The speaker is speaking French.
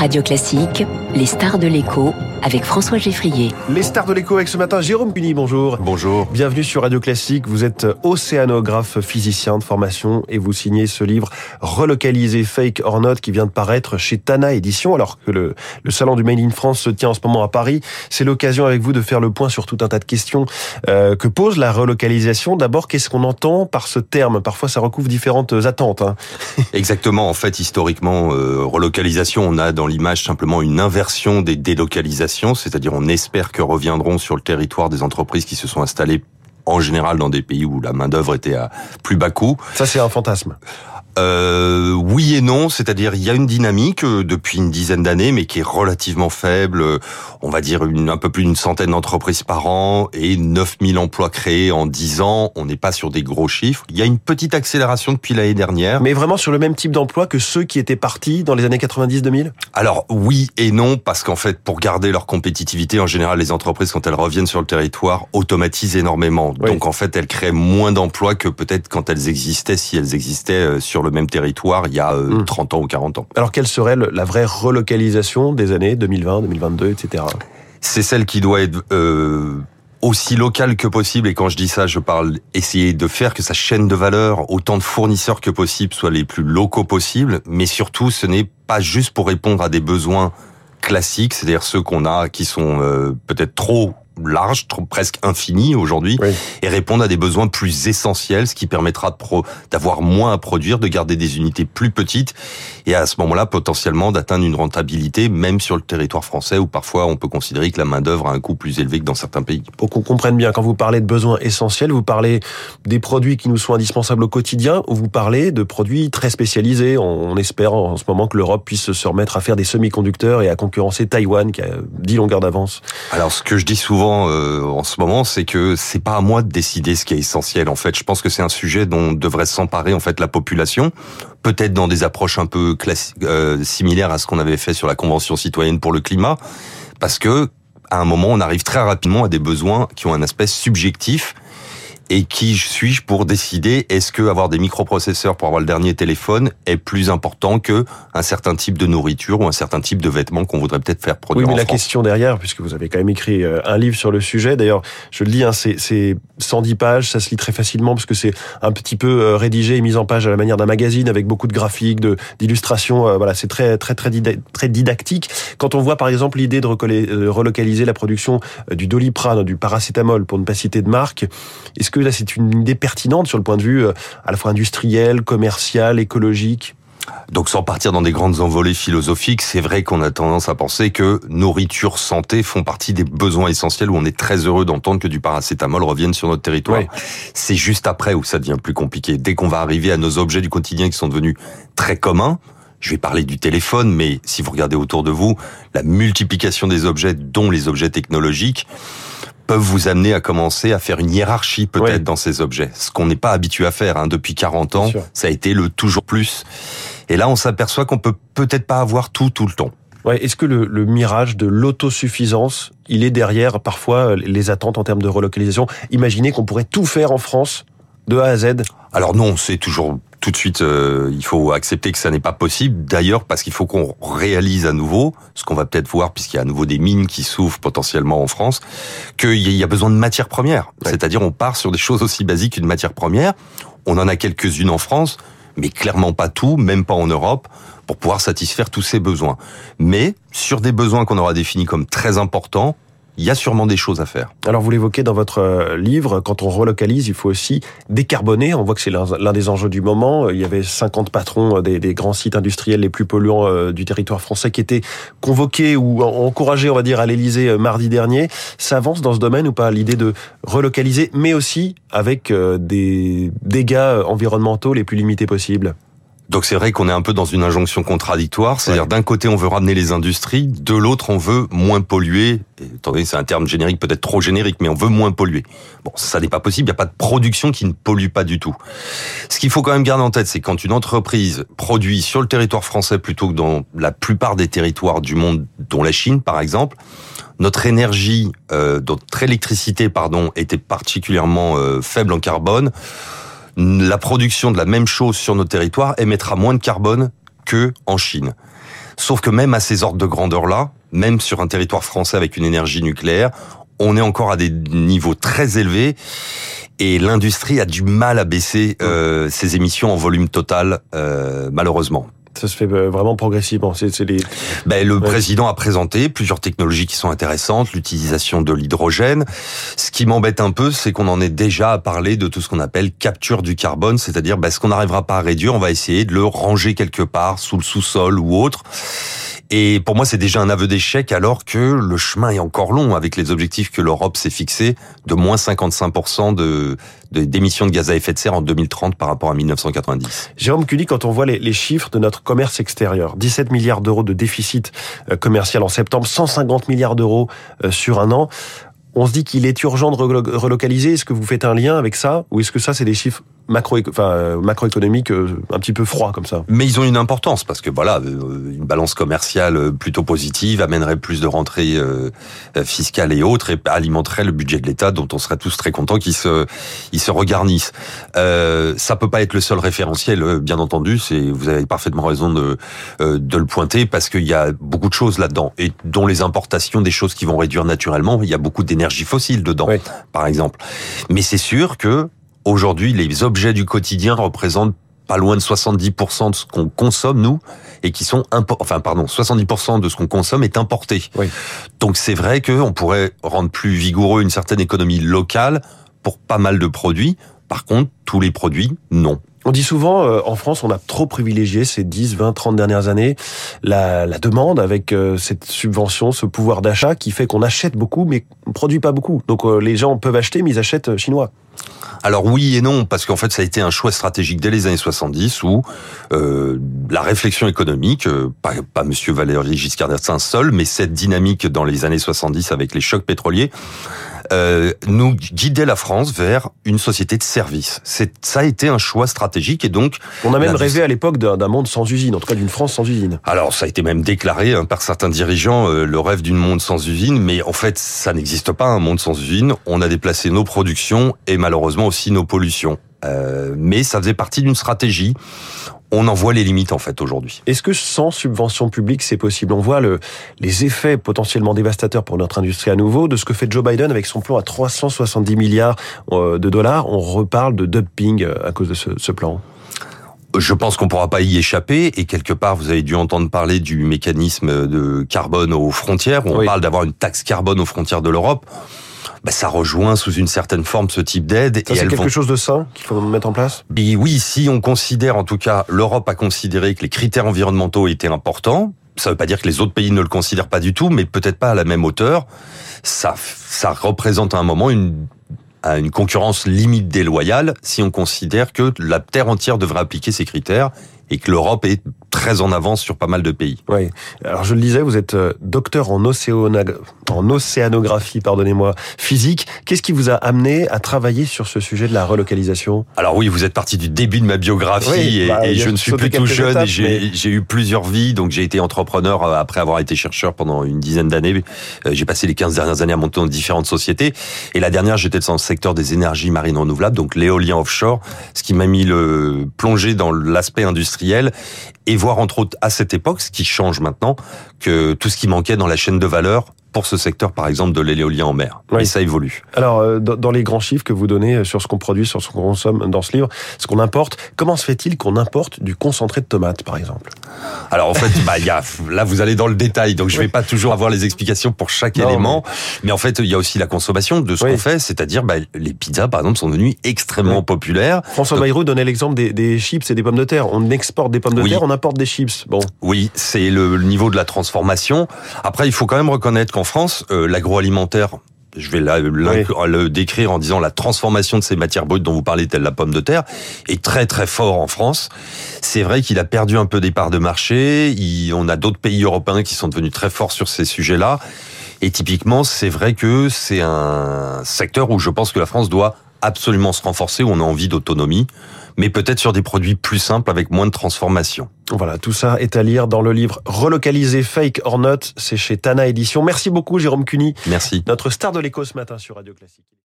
Radio Classique, les stars de l'écho avec François Geffrier. Les stars de l'écho avec ce matin, Jérôme Cuny, bonjour. Bonjour. Bienvenue sur Radio Classique. Vous êtes océanographe physicien de formation et vous signez ce livre Relocalisé Fake or Not qui vient de paraître chez Tana Édition alors que le, le salon du Made in France se tient en ce moment à Paris. C'est l'occasion avec vous de faire le point sur tout un tas de questions euh, que pose la relocalisation. D'abord, qu'est-ce qu'on entend par ce terme? Parfois, ça recouvre différentes attentes. Hein. Exactement. En fait, historiquement, euh, relocalisation, on a dans l'image simplement une inversion des délocalisations c'est-à-dire on espère que reviendront sur le territoire des entreprises qui se sont installées en général dans des pays où la main d'œuvre était à plus bas coût. Ça c'est un fantasme. Euh, oui et non, c'est-à-dire il y a une dynamique euh, depuis une dizaine d'années, mais qui est relativement faible. Euh, on va dire une, un peu plus d'une centaine d'entreprises par an et 9000 emplois créés en 10 ans. On n'est pas sur des gros chiffres. Il y a une petite accélération depuis l'année dernière. Mais vraiment sur le même type d'emploi que ceux qui étaient partis dans les années 90-2000 Alors oui et non, parce qu'en fait, pour garder leur compétitivité, en général, les entreprises, quand elles reviennent sur le territoire, automatisent énormément. Donc en fait, elles créent moins d'emplois que peut-être quand elles existaient, si elles existaient sur le même territoire il y a 30 euh, hmm. ans ou 40 ans. Alors quelle serait la vraie relocalisation des années 2020, 2022, etc. C'est celle qui doit être euh, aussi locale que possible. Et quand je dis ça, je parle essayer de faire que sa chaîne de valeur, autant de fournisseurs que possible, soient les plus locaux possibles. Mais surtout, ce n'est pas juste pour répondre à des besoins classiques, c'est-à-dire ceux qu'on a qui sont euh, peut-être trop large, presque infini aujourd'hui, et répondre à des besoins plus essentiels, ce qui permettra d'avoir moins à produire, de garder des unités plus petites, et à ce moment-là, potentiellement, d'atteindre une rentabilité, même sur le territoire français, où parfois on peut considérer que la main-d'œuvre a un coût plus élevé que dans certains pays. Pour qu'on comprenne bien, quand vous parlez de besoins essentiels, vous parlez des produits qui nous sont indispensables au quotidien, ou vous parlez de produits très spécialisés. On espère en ce moment que l'Europe puisse se remettre à faire des semi-conducteurs et à concurrencer Taïwan, qui a 10 longueurs d'avance. Alors, ce que je dis souvent, euh, en ce moment, c'est que c'est pas à moi de décider ce qui est essentiel. En fait, je pense que c'est un sujet dont devrait s'emparer en fait la population, peut-être dans des approches un peu euh, similaires à ce qu'on avait fait sur la Convention citoyenne pour le climat, parce que à un moment, on arrive très rapidement à des besoins qui ont un aspect subjectif et qui suis-je pour décider est-ce que avoir des microprocesseurs pour avoir le dernier téléphone est plus important que un certain type de nourriture ou un certain type de vêtements qu'on voudrait peut-être faire produire Oui, mais la question derrière, puisque vous avez quand même écrit euh, un livre sur le sujet. D'ailleurs, je le dis, hein, c'est 110 pages, ça se lit très facilement parce que c'est un petit peu euh, rédigé et mis en page à la manière d'un magazine avec beaucoup de graphiques, de d'illustrations. Euh, voilà, c'est très très très très didactique. Quand on voit par exemple l'idée de relocaliser la production du Doliprane, du paracétamol, pour ne pas citer de marque, est-ce que là, c'est une idée pertinente sur le point de vue euh, à la fois industriel, commercial, écologique donc sans partir dans des grandes envolées philosophiques, c'est vrai qu'on a tendance à penser que nourriture, santé font partie des besoins essentiels où on est très heureux d'entendre que du paracétamol revienne sur notre territoire. C'est juste après où ça devient plus compliqué. Dès qu'on va arriver à nos objets du quotidien qui sont devenus très communs, je vais parler du téléphone, mais si vous regardez autour de vous, la multiplication des objets, dont les objets technologiques, peuvent vous amener à commencer à faire une hiérarchie peut-être dans ces objets. Ce qu'on n'est pas habitué à faire hein. depuis 40 ans, ça a été le toujours plus. Et là, on s'aperçoit qu'on peut peut-être pas avoir tout tout le temps. Ouais, Est-ce que le, le, mirage de l'autosuffisance, il est derrière parfois les attentes en termes de relocalisation? Imaginez qu'on pourrait tout faire en France de A à Z? Alors non, c'est toujours tout de suite, euh, il faut accepter que ça n'est pas possible. D'ailleurs, parce qu'il faut qu'on réalise à nouveau, ce qu'on va peut-être voir, puisqu'il y a à nouveau des mines qui s'ouvrent potentiellement en France, qu'il y a besoin de matières premières. C'est-à-dire, on part sur des choses aussi basiques qu'une matière première. On en a quelques-unes en France, mais clairement pas tout, même pas en Europe, pour pouvoir satisfaire tous ces besoins. Mais sur des besoins qu'on aura définis comme très importants, il y a sûrement des choses à faire. Alors vous l'évoquez dans votre euh, livre, quand on relocalise, il faut aussi décarboner. On voit que c'est l'un des enjeux du moment. Il y avait 50 patrons euh, des, grands sites industriels les plus polluants euh, du territoire français qui étaient convoqués ou encouragés, on va dire, à l'Elysée mardi dernier. Ça avance dans ce domaine ou pas l'idée de relocaliser, mais aussi avec des dégâts environnementaux les plus limités possibles? Donc c'est vrai qu'on est un peu dans une injonction contradictoire, c'est-à-dire d'un côté on veut ramener les industries, de l'autre on veut moins polluer. Attendez, c'est un terme générique peut-être trop générique, mais on veut moins polluer. Bon, ça n'est pas possible, il n'y a pas de production qui ne pollue pas du tout. Ce qu'il faut quand même garder en tête, c'est quand une entreprise produit sur le territoire français plutôt que dans la plupart des territoires du monde, dont la Chine par exemple, notre énergie, euh, notre électricité, pardon, était particulièrement euh, faible en carbone la production de la même chose sur nos territoires émettra moins de carbone que en Chine. Sauf que même à ces ordres de grandeur-là, même sur un territoire français avec une énergie nucléaire, on est encore à des niveaux très élevés et l'industrie a du mal à baisser euh, ses émissions en volume total, euh, malheureusement. Ça se fait euh, vraiment progressivement. C'est, les... ben, le président a présenté plusieurs technologies qui sont intéressantes, l'utilisation de l'hydrogène. Ce qui m'embête un peu, c'est qu'on en est déjà à parler de tout ce qu'on appelle capture du carbone, c'est-à-dire ben, ce qu'on n'arrivera pas à réduire, on va essayer de le ranger quelque part sous le sous-sol ou autre. Et pour moi, c'est déjà un aveu d'échec alors que le chemin est encore long avec les objectifs que l'Europe s'est fixés de moins 55% de d'émissions de, gaz à effet de serre en 2030 par rapport à 1990. Jérôme Cully, quand on voit les, les chiffres de notre commerce extérieur, 17 milliards d'euros de déficit euh, commercial en septembre, 150 milliards d'euros euh, sur un an, on se dit qu'il est urgent de relocaliser. Est-ce que vous faites un lien avec ça ou est-ce que ça, c'est des chiffres macro, enfin, euh, macroéconomiques euh, un petit peu froids comme ça Mais ils ont une importance parce que voilà, euh, une balance commerciale plutôt positive amènerait plus de rentrées fiscales et autres et alimenterait le budget de l'État dont on serait tous très contents qu'il se, il se regarnisse. Euh, ça peut pas être le seul référentiel, bien entendu. C'est, vous avez parfaitement raison de, de le pointer parce qu'il y a beaucoup de choses là-dedans et dont les importations des choses qui vont réduire naturellement. Il y a beaucoup d'énergie fossile dedans, par exemple. Mais c'est sûr que aujourd'hui, les objets du quotidien représentent pas loin de 70% de ce qu'on consomme nous et qui sont enfin pardon 70% de ce qu'on consomme est importé. Donc c'est vrai qu'on pourrait rendre plus vigoureux une certaine économie locale pour pas mal de produits. Par contre, tous les produits, non. On dit souvent, euh, en France, on a trop privilégié ces 10, 20, 30 dernières années la, la demande avec euh, cette subvention, ce pouvoir d'achat qui fait qu'on achète beaucoup, mais on produit pas beaucoup. Donc euh, les gens peuvent acheter, mais ils achètent chinois. Alors oui et non, parce qu'en fait ça a été un choix stratégique dès les années 70 où euh, la réflexion économique, pas, pas Monsieur Valéry Giscard d'Estaing seul, mais cette dynamique dans les années 70 avec les chocs pétroliers, euh, nous guider la France vers une société de services. C'est ça a été un choix stratégique et donc on a même rêvé à l'époque d'un monde sans usine, en tout cas d'une France sans usine. Alors ça a été même déclaré hein, par certains dirigeants euh, le rêve d'une monde sans usine, mais en fait ça n'existe pas un monde sans usine. On a déplacé nos productions et malheureusement aussi nos pollutions. Euh, mais ça faisait partie d'une stratégie on en voit les limites en fait aujourd'hui. Est-ce que sans subvention publique c'est possible? On voit le, les effets potentiellement dévastateurs pour notre industrie à nouveau de ce que fait Joe Biden avec son plan à 370 milliards euh, de dollars. On reparle de dumping euh, à cause de ce, ce plan. Je pense qu'on pourra pas y échapper et quelque part vous avez dû entendre parler du mécanisme de carbone aux frontières. On parle d'avoir une taxe carbone aux frontières de l'Europe bah, ça rejoint sous une certaine forme ce type d'aide. C'est quelque chose de ça qu'il faut mettre en place? Oui, si on considère, en tout cas, l'Europe a considéré que les critères environnementaux étaient importants, ça ne veut pas dire que les autres pays ne le considèrent pas du tout, mais peut-être pas à la même hauteur. Ça, ça représente à un moment une, une concurrence limite déloyale si on considère que la terre entière devrait appliquer ces critères et que l'Europe est très en avance sur pas mal de pays. Oui. Alors je le disais, vous êtes euh, docteur en, en océanographie, pardonnez-moi, physique. Qu'est-ce qui vous a amené à travailler sur ce sujet de la relocalisation? Alors oui, vous êtes parti du début de ma biographie et, bah, je ne suis plus tout jeune et j'ai eu plusieurs vies. Donc j'ai été entrepreneur euh, après avoir été chercheur pendant une dizaine d'années. Euh, j'ai passé les 15 dernières années à monter dans différentes sociétés. Et la dernière, j'étais dans le secteur des énergies marines renouvelables, donc l'éolien offshore, ce qui m'a mis le plongé dans l'aspect industriel et voir entre autres à cette époque, ce qui change maintenant, que tout ce qui manquait dans la chaîne de valeur pour ce secteur, par exemple, de l'éolien en mer. Et ça évolue. Alors, euh, dans les grands chiffres que vous donnez euh, sur ce qu'on produit, sur ce qu'on consomme dans ce livre, ce qu'on importe, comment se fait-il qu'on importe du concentré de tomates, par exemple? Alors, en fait, bah, y a, là, vous allez dans le détail, donc je vais pas toujours avoir les explications pour chaque élément. Mais... en fait, il y a aussi la consommation de ce qu'on fait, c'est-à-dire bah, les pizzas, par exemple, sont devenues extrêmement populaires. François Bayrou donnait l'exemple des, des, chips et des pommes de terre. On exporte des pommes de terre, on importe des chips. Bon. Oui, c'est le, niveau de la transformation. Après, il faut quand même reconnaître en France, euh, l'agroalimentaire, je vais le décrire en disant la transformation de ces matières brutes dont vous parlez, telle la pomme de terre, est très très fort en France. C'est vrai qu'il a perdu un peu des parts de marché. on a d'autres pays européens qui sont devenus très forts sur ces sujets-là. Et typiquement, c'est vrai que c'est un secteur où je pense que la France doit absolument se renforcer, où on a envie d'autonomie, mais peut-être sur des produits plus simples avec moins de transformation. Voilà, tout ça est à lire dans le livre Relocaliser Fake or Not, c'est chez Tana Édition. Merci beaucoup Jérôme Cuny. Merci. Notre star de l'écho ce matin sur Radio Classique.